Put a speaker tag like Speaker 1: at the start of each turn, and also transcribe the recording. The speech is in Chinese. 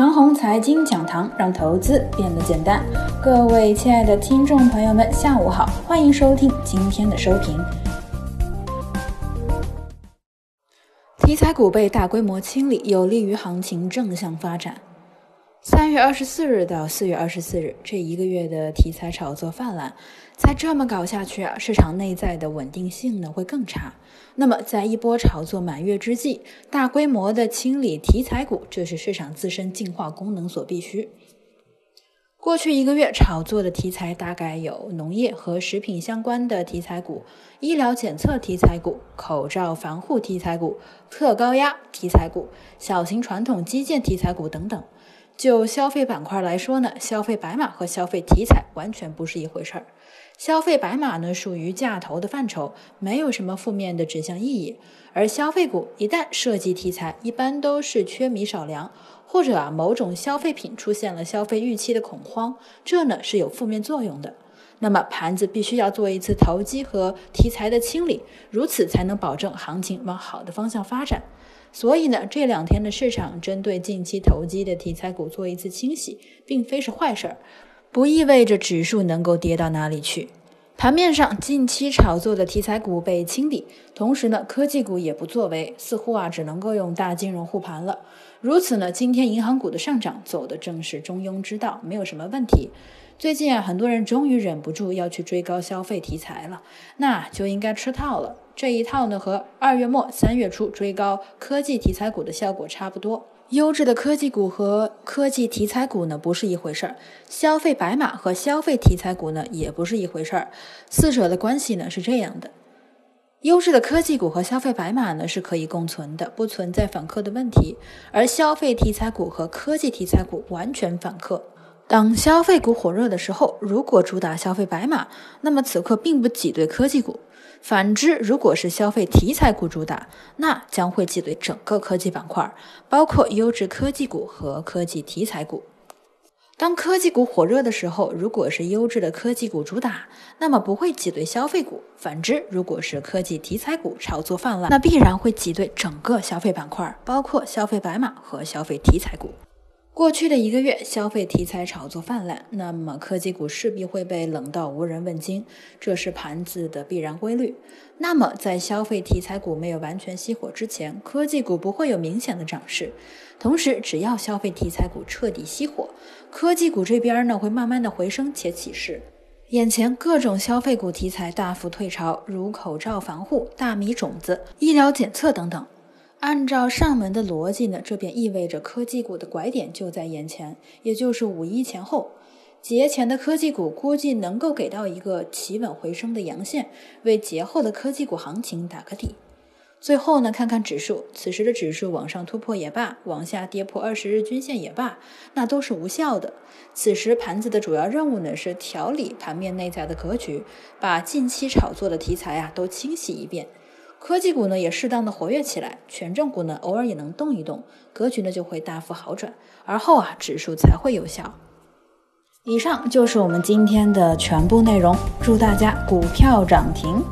Speaker 1: 长虹财经讲堂，让投资变得简单。各位亲爱的听众朋友们，下午好，欢迎收听今天的收评。题材股被大规模清理，有利于行情正向发展。三月二十四日到四月二十四日这一个月的题材炒作泛滥，再这么搞下去啊，市场内在的稳定性呢会更差。那么在一波炒作满月之际，大规模的清理题材股，这是市场自身进化功能所必须。过去一个月炒作的题材大概有农业和食品相关的题材股、医疗检测题材股、口罩防护题材股、特高压题材股、小型传统基建题材股等等。就消费板块来说呢，消费白马和消费题材完全不是一回事儿。消费白马呢属于价投的范畴，没有什么负面的指向意义。而消费股一旦涉及题材，一般都是缺米少粮，或者啊某种消费品出现了消费预期的恐慌，这呢是有负面作用的。那么盘子必须要做一次投机和题材的清理，如此才能保证行情往好的方向发展。所以呢，这两天的市场针对近期投机的题材股做一次清洗，并非是坏事儿，不意味着指数能够跌到哪里去。盘面上，近期炒作的题材股被清理，同时呢，科技股也不作为，似乎啊只能够用大金融护盘了。如此呢，今天银行股的上涨走的正是中庸之道，没有什么问题。最近啊，很多人终于忍不住要去追高消费题材了，那就应该吃套了。这一套呢，和二月末三月初追高科技题材股的效果差不多。优质的科技股和科技题材股呢，不是一回事儿；消费白马和消费题材股呢，也不是一回事儿。四者的关系呢是这样的：优质的科技股和消费白马呢是可以共存的，不存在反客的问题；而消费题材股和科技题材股完全反客。当消费股火热的时候，如果主打消费白马，那么此刻并不挤兑科技股；反之，如果是消费题材股主打，那将会挤兑整个科技板块，包括优质科技股和科技题材股。当科技股火热的时候，如果是优质的科技股主打，那么不会挤兑消费股；反之，如果是科技题材股炒作泛滥，那必然会挤兑整个消费板块，包括消费白马和消费题材股。过去的一个月，消费题材炒作泛滥，那么科技股势必会被冷到无人问津，这是盘子的必然规律。那么，在消费题材股没有完全熄火之前，科技股不会有明显的涨势。同时，只要消费题材股彻底熄火，科技股这边呢会慢慢的回升且起势。眼前各种消费股题材大幅退潮，如口罩防护、大米种子、医疗检测等等。按照上门的逻辑呢，这便意味着科技股的拐点就在眼前，也就是五一前后，节前的科技股估计能够给到一个企稳回升的阳线，为节后的科技股行情打个底。最后呢，看看指数，此时的指数往上突破也罢，往下跌破二十日均线也罢，那都是无效的。此时盘子的主要任务呢，是调理盘面内在的格局，把近期炒作的题材啊都清洗一遍。科技股呢也适当的活跃起来，权重股呢偶尔也能动一动，格局呢就会大幅好转，而后啊指数才会有效。以上就是我们今天的全部内容，祝大家股票涨停。